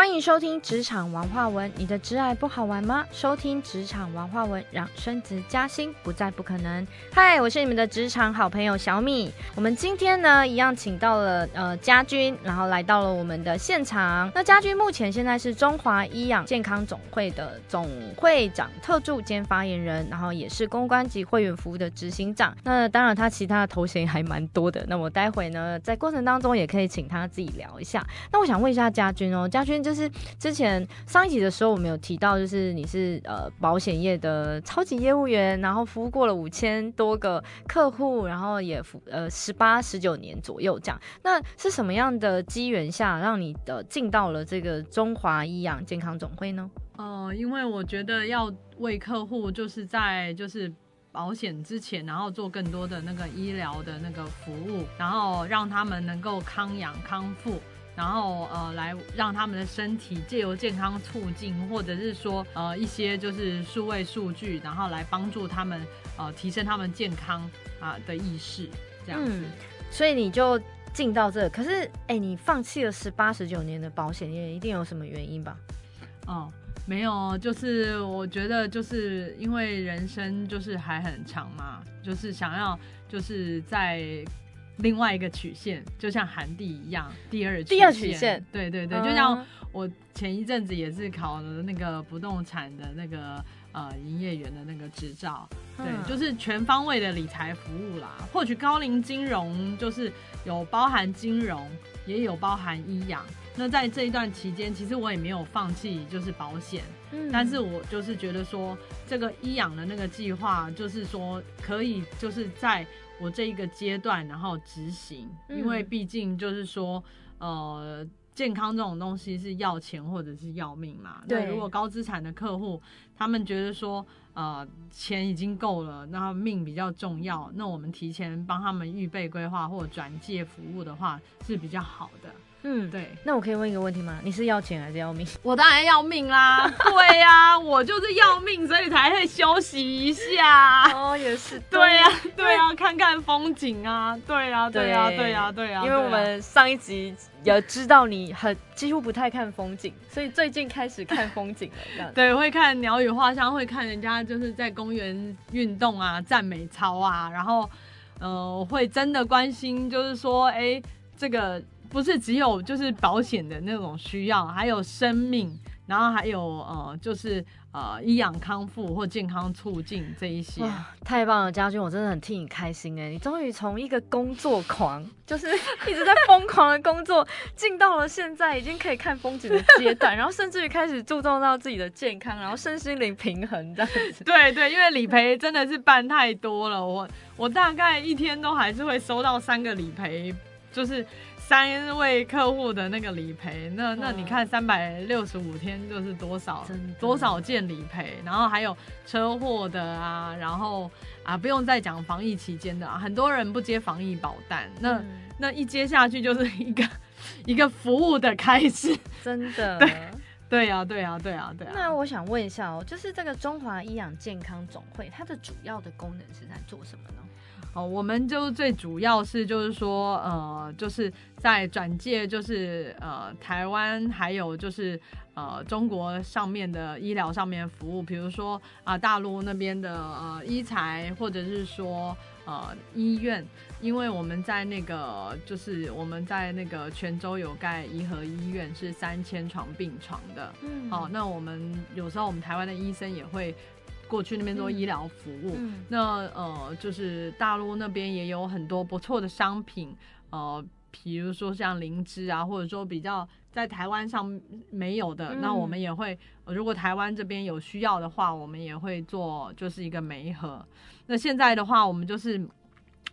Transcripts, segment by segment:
欢迎收听职场王化文，你的挚爱不好玩吗？收听职场王化文，让升职加薪不再不可能。嗨，我是你们的职场好朋友小米。我们今天呢，一样请到了呃家军，然后来到了我们的现场。那家军目前现在是中华医养健康总会的总会长特助兼发言人，然后也是公关及会员服务的执行长。那当然，他其他的头衔还蛮多的。那我待会呢，在过程当中也可以请他自己聊一下。那我想问一下家军哦，家军就。就是之前上一集的时候，我们有提到，就是你是呃保险业的超级业务员，然后服务过了五千多个客户，然后也服呃十八十九年左右这样。那是什么样的机缘下，让你的进到了这个中华医养健康总会呢？哦，因为我觉得要为客户就是在就是保险之前，然后做更多的那个医疗的那个服务，然后让他们能够康养康复。然后呃，来让他们的身体借由健康促进，或者是说呃一些就是数位数据，然后来帮助他们呃提升他们健康啊的意识，这样子。所以你就进到这，可是哎，你放弃了十八十九年的保险业，一定有什么原因吧？哦，没有，就是我觉得就是因为人生就是还很长嘛，就是想要就是在。另外一个曲线就像韩地一样，第二第二曲线，对对对，就像我前一阵子也是考了那个不动产的那个呃营业员的那个执照，对，就是全方位的理财服务啦。获取高龄金融就是有包含金融，也有包含医养。那在这一段期间，其实我也没有放弃就是保险，嗯，但是我就是觉得说这个医养的那个计划，就是说可以就是在。我这一个阶段，然后执行，因为毕竟就是说，呃，健康这种东西是要钱或者是要命嘛。对，如果高资产的客户，他们觉得说，呃，钱已经够了，那命比较重要，那我们提前帮他们预备规划或转介服务的话，是比较好的。嗯，对，那我可以问一个问题吗？你是要钱还是要命？我当然要命啦！对呀，我就是要命，所以才会休息一下。哦，也是。对呀，对呀，看看风景啊！对呀，对呀，对呀，对呀。因为我们上一集也知道你很几乎不太看风景，所以最近开始看风景了。这样对，会看鸟语花香，会看人家就是在公园运动啊、赞美操啊，然后呃，会真的关心，就是说，哎，这个。不是只有就是保险的那种需要，还有生命，然后还有呃，就是呃，医养康复或健康促进这一些。太棒了，家军，我真的很替你开心哎！你终于从一个工作狂，就是一直在疯狂的工作，进到了现在已经可以看风景的阶段，然后甚至于开始注重到自己的健康，然后身心灵平衡这样子。对对，因为理赔真的是办太多了，我我大概一天都还是会收到三个理赔，就是。三位客户的那个理赔，那那你看三百六十五天就是多少多少件理赔，然后还有车祸的啊，然后啊不用再讲防疫期间的，很多人不接防疫保单，那那一接下去就是一个 一个服务的开始，真的，对对呀对呀对呀对呀。那我想问一下哦，就是这个中华医养健康总会，它的主要的功能是在做什么呢？哦，我们就最主要是就是说，呃，就是在转介，就是呃，台湾还有就是呃，中国上面的医疗上面服务，比如说啊，大陆那边的呃医材，或者是说呃医院，因为我们在那个就是我们在那个泉州有盖颐和医院，是三千床病床的，嗯，好，那我们有时候我们台湾的医生也会。过去那边做医疗服务，那呃，就是大陆那边也有很多不错的商品，呃，比如说像灵芝啊，或者说比较在台湾上没有的，那我们也会，如果台湾这边有需要的话，我们也会做，就是一个媒合。那现在的话，我们就是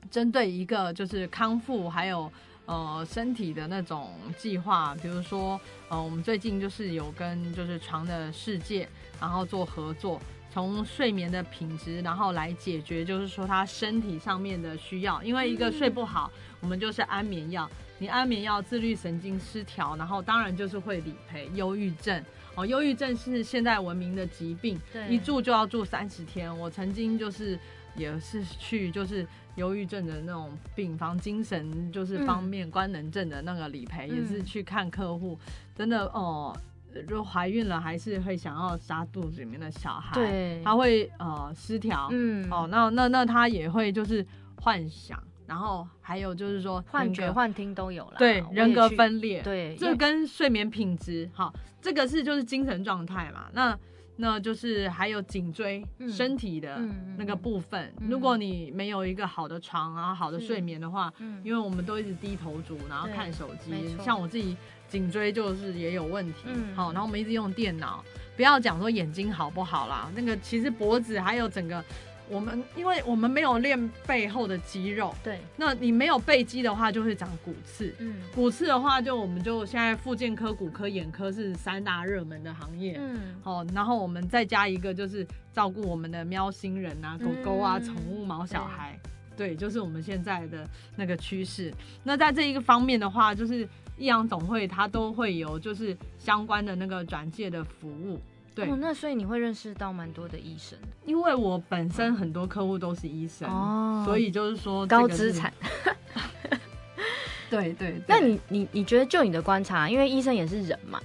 针对一个就是康复还有呃身体的那种计划，比如说呃，我们最近就是有跟就是床的世界，然后做合作。从睡眠的品质，然后来解决，就是说他身体上面的需要。因为一个睡不好，我们就是安眠药。你安眠药，自律神经失调，然后当然就是会理赔。忧郁症哦，忧郁症是现代文明的疾病，一住就要住三十天。我曾经就是也是去就是忧郁症的那种病房，精神就是方面官能症的那个理赔，也是去看客户，真的哦。如果怀孕了，还是会想要杀肚子里面的小孩，对，他会呃失调，嗯，哦，那那那他也会就是幻想，然后还有就是说幻觉、幻听都有了，对人格，分裂，对，因这跟睡眠品质，好，这个是就是精神状态嘛，那那就是还有颈椎、嗯身体的那个部分，嗯。如果你没有一个好的床啊、好的睡眠的话，嗯因为我们都一直低头族，然后看手机像我自己颈椎就是也有问题，嗯好，然后我们一直用电脑，不要讲说眼睛好不好啦，那个其实脖子还有整个。我们因为我们没有练背后的肌肉，对，那你没有背肌的话，就会长骨刺。嗯骨刺的话，就我们就现在复健科、骨科、眼科是三大热门的行业。嗯，好，然后我们再加一个就是照顾我们的喵星人啊、狗狗啊、嗯宠物毛小孩，对，就是我们现在的那个趋势。那在这一个方面的话，就是益阳总会它都会有就是相关的那个转介的服务。对，哦，那所以你会认识到蛮多的医生的因为我本身很多客户都是医生，哦所以就是说是高资产。对对对那你你你觉得就你的观察，因为医生也是人嘛，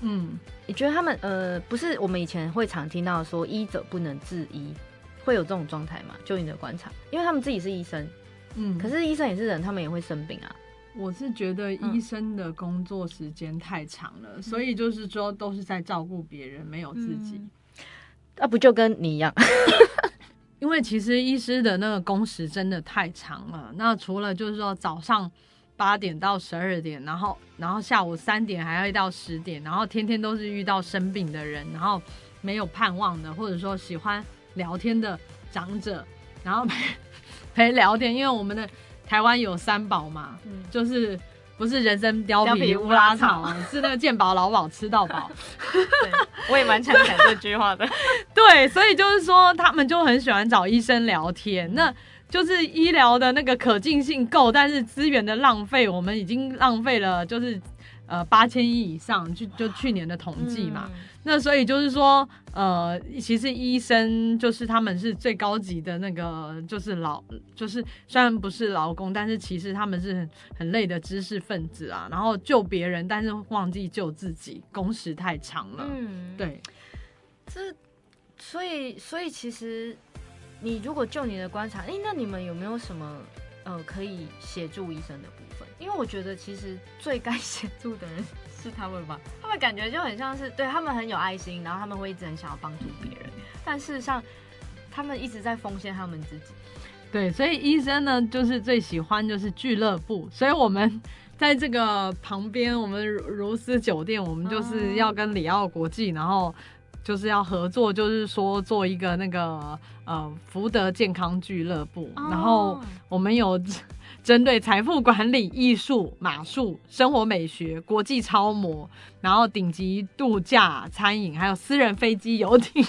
嗯。你觉得他们呃，不是我们以前会常听到说医者不能自医，会有这种状态吗？就你的观察，因为他们自己是医生，嗯，可是医生也是人，他们也会生病啊。我是觉得嗯医生的工作时间太长了，所以就是说都是在照顾别人，没有自己。嗯啊，不就跟你一样？因为其实医师的那个工时真的太长了。那除了就是说早上八点到十二点，然后然后下午三点还要到十点，然后天天都是遇到生病的人，然后没有盼望的，或者说喜欢聊天的长者，然后 陪陪聊天，因为我们的台湾有三宝嘛，嗯就是。不是人参貂貂皮皮乌乌拉拉草，是那个健保劳保吃到饱。对，我也蛮常讲这句话的。对，所以就是说，他们就很喜欢找医生聊天，那就是医疗的那个可进性够，但是资源的浪费，我们已经浪费了，就是呃八千亿以上，就就去年的统计嘛。嗯那所以就是说，呃，其实医生就是他们是最高级的那个，就是劳，就是虽然不是劳工，但是其实他们是很很累的知识分子啊。然后救别人，但是忘记救自己，工时太长了。嗯，对，这所以所以其实你如果就你的观察，哎、那你们有没有什么呃可以协助医生的部分？因为我觉得其实最该 协助的人是他们吧，他们感觉就很像是对他们很有爱心，然后他们会一直很想要帮助别人，但事实上他们一直在奉献他们自己。对，所以医生呢，就是最喜欢就是俱乐部，所以我们在这个旁边，我们如如斯酒店，我们就是要跟里奥国际，然后就是要合作，就是说做一个那个呃福德健康俱乐部，然后哦我们有针对财富管理、艺术、马术、生活美学、国际超模，然后顶级度假、餐饮，还有私人飞机、游艇。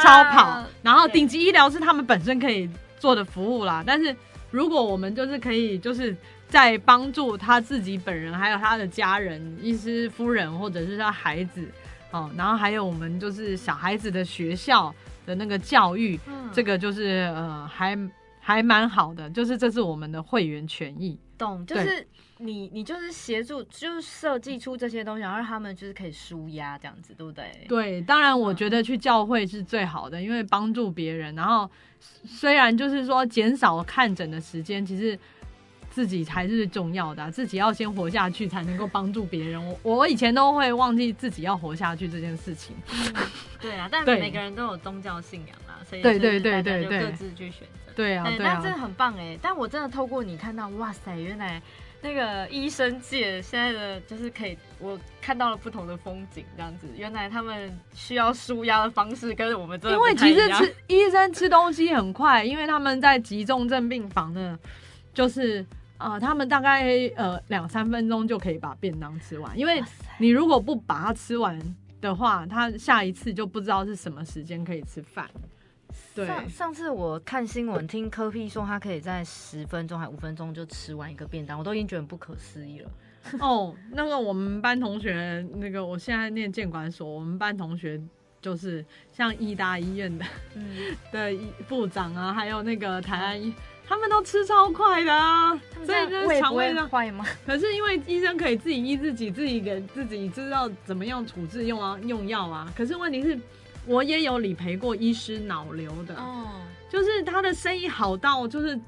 超跑，然后顶级医疗是他们本身可以做的服务啦。但是如果我们就是可以就是在帮助他自己本人，还有他的家人、医师夫人或者是他孩子，哦，然后还有我们就是小孩子的学校的那个教育，嗯这个就是呃还还蛮好的，就是这是我们的会员权益。懂，就是你你就是协助，就是设计出这些东西，然后让他们就是可以舒压这样子，对不对？对，当然我觉得去教会是最好的，因为帮助别人。然后虽然就是说减少看诊的时间，其实自己才是重要的啊、自己要先活下去，才能够帮助别人。我我以前都会忘记自己要活下去这件事情。对啊，但每个人都有宗教信仰啦，所以对就是对对就对对各自去选择。对啊，对啊那真，的很棒哎！但我真的透过你看到，哇塞，原来那个医生界现在的就是可以，我看到了不同的风景，这样子。原来他们需要舒压的方式跟我们真的因为其实吃医生吃东西很快，因为他们在急重症病房呢，就是。呃，他们大概呃两三分钟就可以把便当吃完，因为你如果不把它吃完的话，他下一次就不知道是什么时间可以吃饭。对，上上次我看新闻，听科 P 说他可以在十分钟还五分钟就吃完一个便当，我都已经觉得不可思议了。哦，那个我们班同学，那个我现在念建管所，我们班同学就是像医大医院的嗯，的医部长啊，还有那个台湾医他们都吃超快的啊，所以就肠胃上。坏吗？可是因为医生可以自己医自己，自己给自己知道怎么样处置用啊用药啊。可是问题是，我也有理赔过医师脑瘤的，哦，就是他的生意好到就是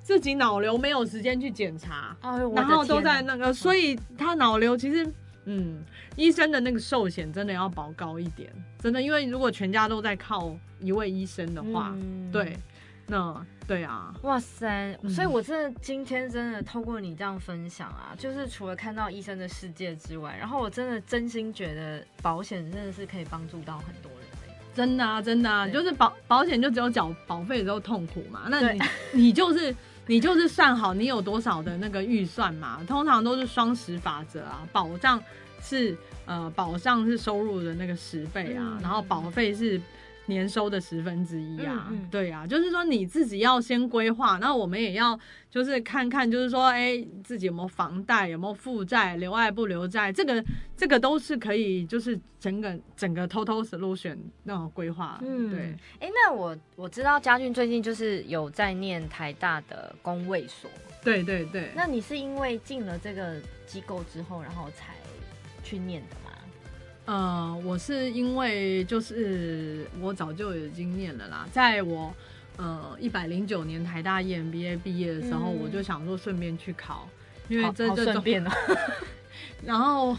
自己脑瘤没有时间去检查，然后都在那个，所以他脑瘤其实，嗯，医生的那个寿险真的要保高一点，真的，因为如果全家都在靠一位医生的话，嗯。对，那对啊，哇塞！嗯。所以，我真的今天真的透过你这样分享啊，就是除了看到医生的世界之外，然后我真的真心觉得保险真的是可以帮助到很多真的啊，真的啊，对。就是保保险就只有缴保费的时候痛苦嘛，那你 你就是你就是算好你有多少的那个预算嘛，通常都是双十法则啊，保障是呃保障是收入的那个十倍啊，嗯。然后保费是。年收的十分之一啊，嗯嗯对啊，就是说你自己要先规划，那我们也要就是看看，就是说，哎、自己有没有房贷，有没有负债，留爱不留债，这个这个都是可以，就是整个整个 total solution 那种规划，嗯对，哎、那我我知道嘉俊最近就是有在念台大的工卫所，对对对。那你是因为进了这个机构之后，然后才去念的吗？呃，我是因为就是我早就有经验了啦，在我呃一百零九年台大 E EMBA 毕业的时候，嗯。我就想说顺便去考，因为这这种，顺便了，然后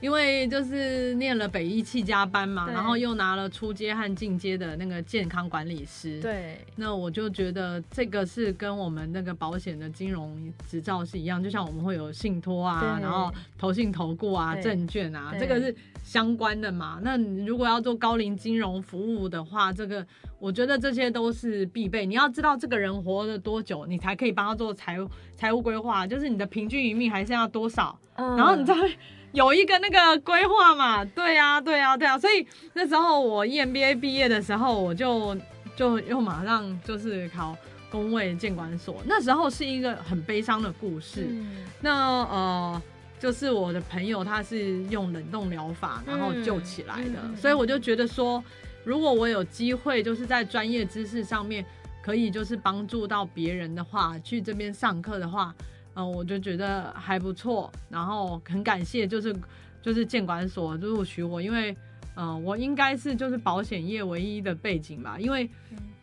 因为就是念了北医气加班嘛，然后又拿了初阶和进阶的那个健康管理师，对，那我就觉得这个是跟我们那个保险的金融执照是一样，就像我们会有信托啊，然后投信投顾啊、对证券啊，对这个是相关的嘛。那你如果要做高龄金融服务的话，这个我觉得这些都是必备。你要知道这个人活了多久，你才可以帮他做财务财务规划，就是你的平均余命还剩下多少，嗯然后你再会 有一个那个规划嘛。对啊，对啊，对啊。所以那时候我 E EMBA 毕业的时候，我就就又马上就是考工卫监管所。那时候是一个很悲伤的故事。嗯那呃，就是我的朋友他是用冷冻疗法然后救起来的，嗯嗯嗯所以我就觉得说，如果我有机会就是在专业知识上面可以就是帮助到别人的话，去这边上课的话，嗯、我就觉得还不错。然后很感谢就是就是监管所录取我，因为嗯、呃我应该是就是保险业唯一的背景吧，因为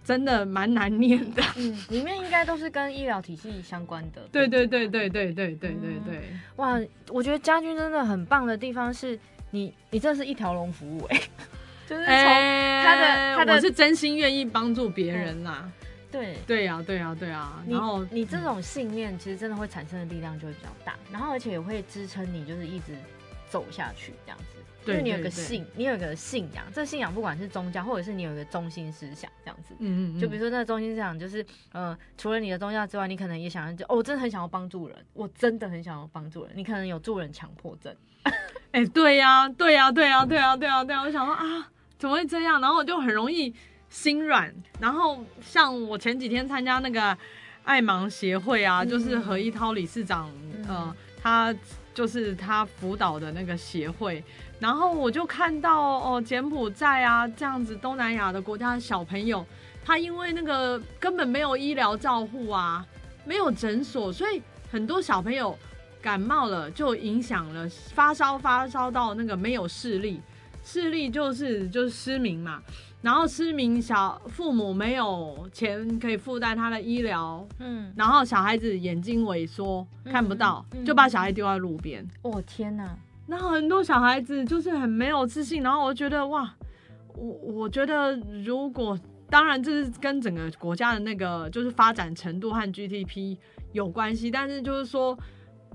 真的蛮难念的。嗯，里面应该都是跟医疗体系相关的。对对对对对对对对对。哇，我觉得家军真的很棒的地方是你，你这是一条龙服务哎、就是从、哎他的他的我是真心愿意帮助别人啦。对对呀、对呀、对呀、你然后你这种信念，其实真的会产生的力量就会比较大，然后而且也会支撑你，就是一直走下去这样子。因对为你有个信，你有个信仰，这信仰不管是宗教，或者是你有一个中心思想这样子。嗯嗯，就比如说那个中心思想，就是呃，除了你的宗教之外，你可能也想要就哦，我真的很想要帮助人，我真的很想要帮助人。你可能有助人强迫症，哎、对呀、对呀、对呀、对呀、对呀、对呀、我想说啊，怎么会这样？然后我就很容易心软。然后像我前几天参加那个爱盲协会啊，嗯就是何一涛理事长，呃，他就是他辅导的那个协会。然后我就看到哦，柬埔寨啊这样子东南亚的国家的小朋友，他因为那个根本没有医疗照护啊，没有诊所，所以很多小朋友感冒了就影响了发烧，发烧到那个没有视力，视力就是就是失明嘛。然后失明小父母没有钱可以负担他的医疗，嗯，然后小孩子眼睛萎缩嗯看不到，嗯就把小孩丢在路边。哦天哪，那很多小孩子就是很没有自信，然后我觉得哇，我我觉得如果当然这是跟整个国家的那个就是发展程度和 GDP 有关系，但是就是说。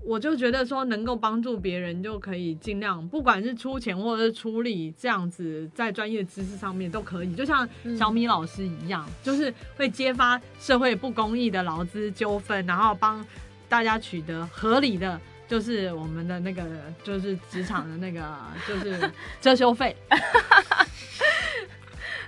我就觉得说能够帮助别人就可以尽量，不管是出钱或者是出力，这样子在专业知识上面都可以。就像小米老师一样，就是会揭发社会不公义的劳资纠纷，然后帮大家取得合理的，就是我们的那个就是职场的那个就是 遮羞费。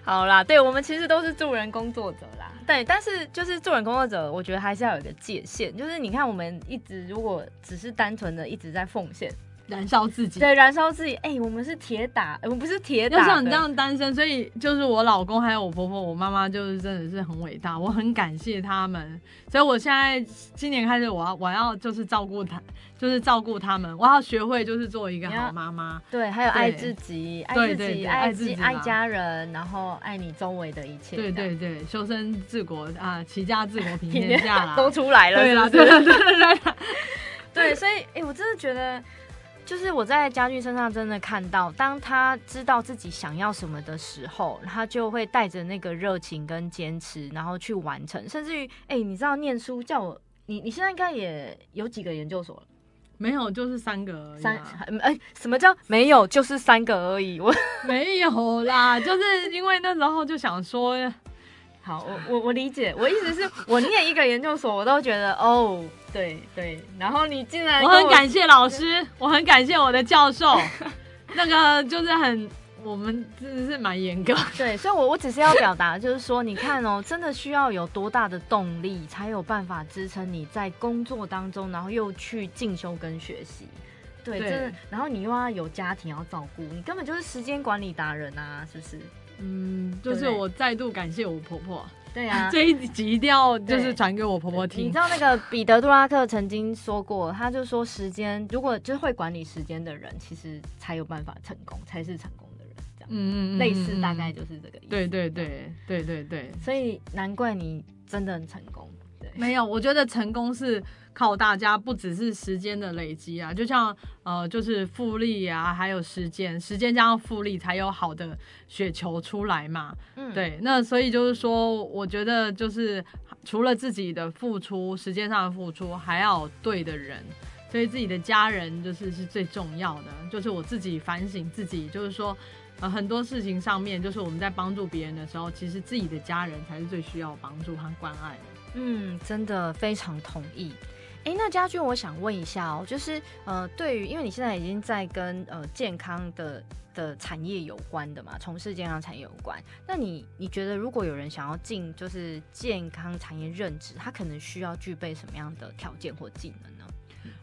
好啦，对我们其实都是助人工作者啦，对，但是就是助人工作者，我觉得还是要有一个界限，就是你看我们一直如果只是单纯的一直在奉献，燃烧自己。对，燃烧自己。哎、我们是铁打，我们不是铁打的。就像你这样单身，所以就是我老公还有我婆婆、我妈妈，就是真的是很伟大，我很感谢他们。所以我现在今年开始，我要我要就是照顾他，就是照顾他们，我要学会就是做一个好妈妈。对，还有爱自己，爱自己，爱爱自己爱家人，然后爱你周围的一切。对对对，修身治国啊，齐家治国平平天下啦。都出来了，对啦，是不是对对对对对。对，所以哎、诶我真的觉得，就是我在家具身上真的看到，当他知道自己想要什么的时候，他就会带着那个热情跟坚持，然后去完成，甚至于哎、你知道念书叫我。你你现在应该也有几个研究所了？没有，就是三个而已哎、什么叫没有？就是三个而已。我没有啦，就是因为那时候就想说，好，我我我理解，我意思是我念一个研究所，我都觉得哦，对对，然后你竟然我跟很感谢老师，我很感谢我的教授，那个就是很，我们真的是蛮严格。对，所以我我只是要表达，就是说，你看哦，真的需要有多大的动力，才有办法支撑你在工作当中，然后又去进修跟学习。对，对真的，然后你又要有家庭要照顾，你根本就是时间管理达人啊，是不是？嗯，就是我再度感谢我婆婆，对啊。这一集一定要就是传给我婆婆听你知。道那个彼得·杜拉克曾经说过，他就说时间，如果就是会管理时间的人，其实才有办法成功，才是成功的人。这样，嗯类似大概就就是这个意思。对对对对对对，所以难怪你真的很成功。对，没有，我觉得成功是靠大家，不只是时间的累积啊，就像呃，就是复利啊，还有时间，时间加上复利才有好的雪球出来嘛。嗯，对，那所以就是说，我觉得就是除了自己的付出，时间上的付出，还要对的人，所以自己的家人就是是最重要的。就是我自己反省自己，就是说，呃，很多事情上面，就是我们在帮助别人的时候，其实自己的家人才是最需要帮助和关爱的。嗯，真的非常同意。哎，那家俊，我想问一下哦，就是呃，对于因为你现在已经在跟呃健康的的产业有关的嘛，从事健康产业有关，那你你觉得如果有人想要进就是健康产业任职，他可能需要具备什么样的条件或技能呢？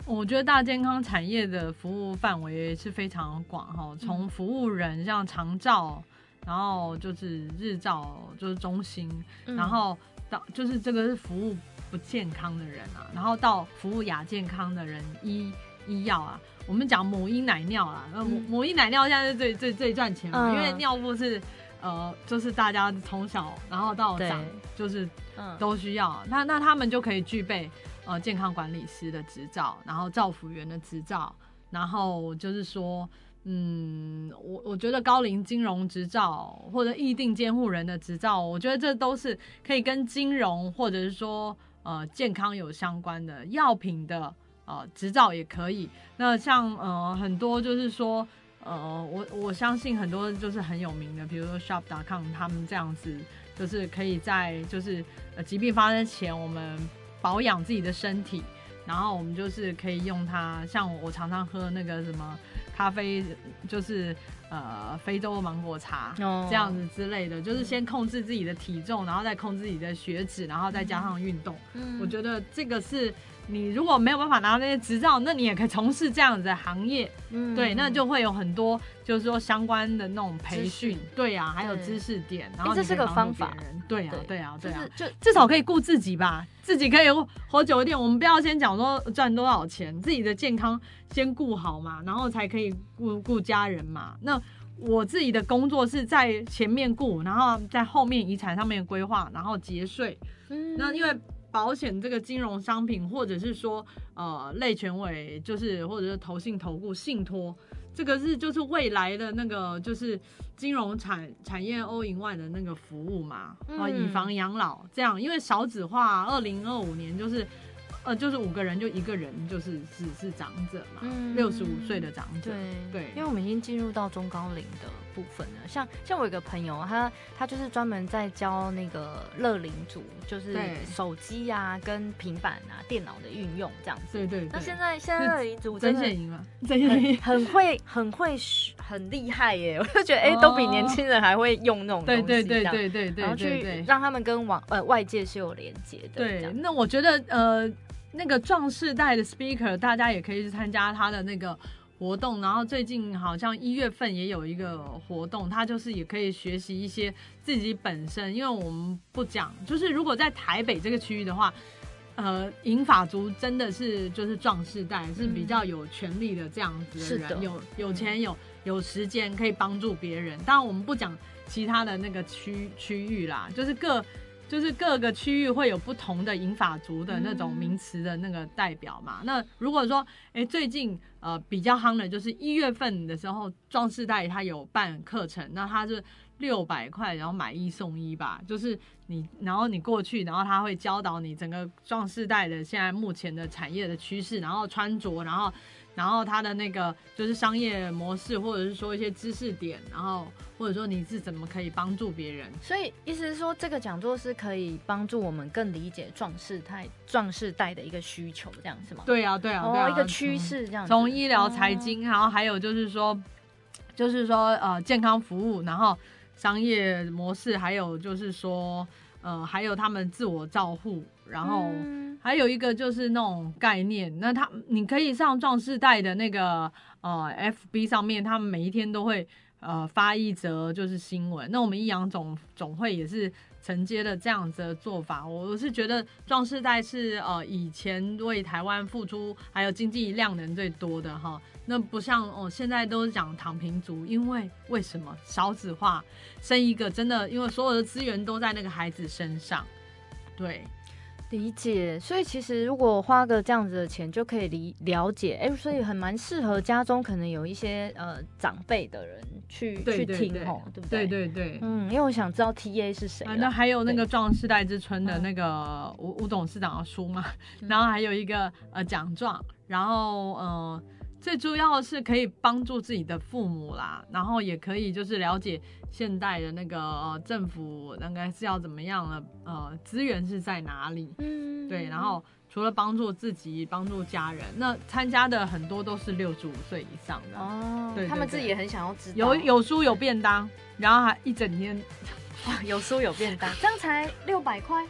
我觉得大健康产业的服务范围是非常广哈，从服务人像长照，然后就是日照就是中心，嗯然后到就是这个是服务不健康的人啊，然后到服务亚健康的人医医药啊，我们讲母婴奶尿啊，那母嗯母婴奶尿现在是最最最赚钱嘛，嗯因为尿布是呃就是大家从小然后到对长就是嗯都需要，那那他们就可以具备呃健康管理师的执照，然后照服员的执照，然后就是说，嗯，我我觉得高龄金融执照或者议定监护人的执照，我觉得这都是可以跟金融或者是说呃健康有相关的药品的呃执照也可以。那像呃很多就是说。呃，我我相信很多就是很有名的，比如说 Shop.com，他们这样子就是可以在就是呃疾病发生前，我们保养自己的身体，然后我们就是可以用它，像我常常喝那个什么咖啡，就是呃非洲芒果茶。哦这样子之类的，就是先控制自己的体重，然后再控制自己的血脂，然后再加上运动。嗯我觉得这个是你如果没有办法拿到那些执照，那你也可以从事这样子的行业。嗯对，那就会有很多就是说相关的那种培训识，对啊，还有知识点，然后这是个方法对啊对，呀啊，对呀就是，就至少可以顾自己吧，自己可以活久一点。我们不要先讲说赚多少钱，自己的健康先顾好嘛，然后才可以顾顾家人嘛。那我自己的工作是在前面顾，然后在后面遗产上面规划，然后节税。嗯那因为保险这个金融商品，或者是说呃类权委，就是或者是投信投顾信托，这个是就是未来的那个就是金融产产业 all in one 的那个服务嘛，啊、嗯。以房养老这样，因为少子化，二零二五年就是。呃，就是五个人就一个人就是只是长者嘛，嗯。六十五岁的长者，对对。因为我们已经进入到中高龄的部分呢。像像我有个朋友，他他就是专门在教那个乐龄族，就是手机呀、跟平板啊、电脑的运用这样子。对对对。那现在现在乐龄族曾真的宪莹嘛，曾宪莹很很会很会很厉害耶！我就觉得哎、都比年轻人还会用那种东西，对对对对对对然后去让他们跟网呃外界是有连接的。对，那我觉得呃，那个壮世代的 speaker，大家也可以去参加他的那个活动，然后最近好像一月份也有一个活动，它就是也可以学习一些自己本身，因为我们不讲，就是如果在台北这个区域的话，呃，银发族真的是就是壮士代，是比较有权利的这样子的人，有有钱有有时间可以帮助别人。当然我们不讲其他的那个区区域啦，就是各。就是各个区域会有不同的银发族的那种名词的那个代表嘛。那如果说，哎，最近呃比较夯的，就是一月份的时候，壮士代他有办课程，那他是六百块，然后买一送一吧。就是你，然后你过去，然后他会教导你整个壮士代的现在目前的产业的趋势，然后穿着，然后。然后他的那个就是商业模式，或者是说一些知识点，然后或者说你是怎么可以帮助别人。所以意思是说，这个讲座是可以帮助我们更理解壮士代壮士代的一个需求，这样是吗？对啊，对啊，对啊，一个趋势这样。从医疗、财经，然后还有就是说，就是说呃健康服务，然后商业模式，还有就是说呃还有他们自我照护。然后还有一个就是那种概念，那他你可以上壮士代的那个呃 FB 上面，他们每一天都会呃发一则就是新闻。那我们益阳总总会也是承接了这样子的做法。我是觉得壮士代是呃以前为台湾付出还有经济量能最多的哈。那不像哦现在都是讲躺平族，因为为什么少子化，生一个真的因为所有的资源都在那个孩子身上，对。理解，所以其实如果花个这样子的钱，就可以理了解，哎，所以很蛮适合家中可能有一些呃长辈的人去去听哦，对不对？对对对，嗯，因为我想知道 T A 是谁。那还有那个壮世代之春的那个吴吴董事长的书嘛，然后还有一个呃奖状，然后呃。最主要的是可以帮助自己的父母啦，然后也可以就是了解现代的那个呃政府应该是要怎么样的，呃，资源是在哪里？嗯，对。然后除了帮助自己，帮助家人，那参加的很多都是六十五岁以上的哦，对，他们自己也很想要知道。有有书有便当，然后还一整天，哇有书有便当，这样才六百块，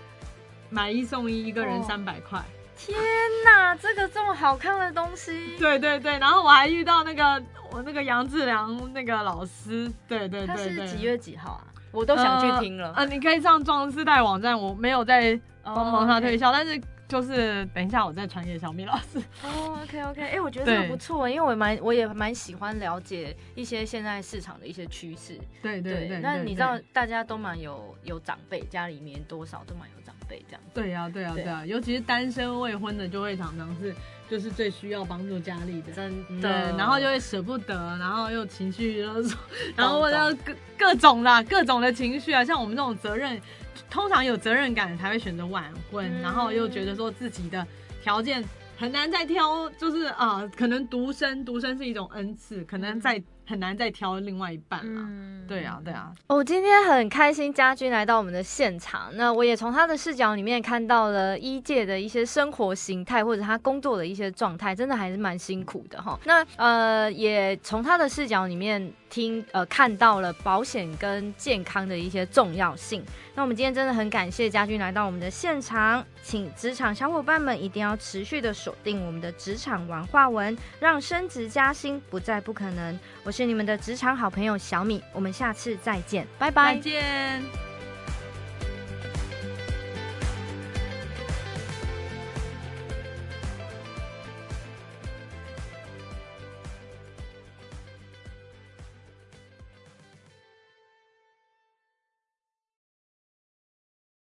买一送一，一个人三百块。天哪，这个这么好看的东西！对对对，然后我还遇到那个我那个杨志良那个老师，对对对，他是几月几号啊？我都想去听了。呃，你可以上壮士带网站，我没有在帮忙他推销，但是。就是等一下，我再传给小米老师。哦，OK OK，哎，我觉得这个不错，因为我蛮我也蛮喜欢了解一些现在市场的一些趋势。对对对。那你知道大家都蛮有有长辈，家里面多少都蛮有长辈这样。对呀对呀对呀，尤其是单身未婚的，就会常常是就是最需要帮助家里的。真的。对，然后就会舍不得，然后又情绪勒索，然后或各各种啦，各种的情绪啊，像我们这种责任。通常有责任感才会选择晚婚，然后又觉得说自己的条件很难再挑，就是啊，可能独生，独生是一种恩赐，可能在。很难再挑另外一半了，对啊，对啊。我今天很开心家军来到我们的现场，那我也从他的视角里面看到了一届的一些生活形态，或者他工作的一些状态，真的还是蛮辛苦的哈。那呃，也从他的视角里面听呃看到了保险跟健康的一些重要性。那我们今天真的很感谢家军来到我们的现场，请职场小伙伴们一定要持续的锁定我们的职场文化文，让升职加薪不再不可能。我是你们的职场好朋友小米，我们下次再见，拜拜，再见。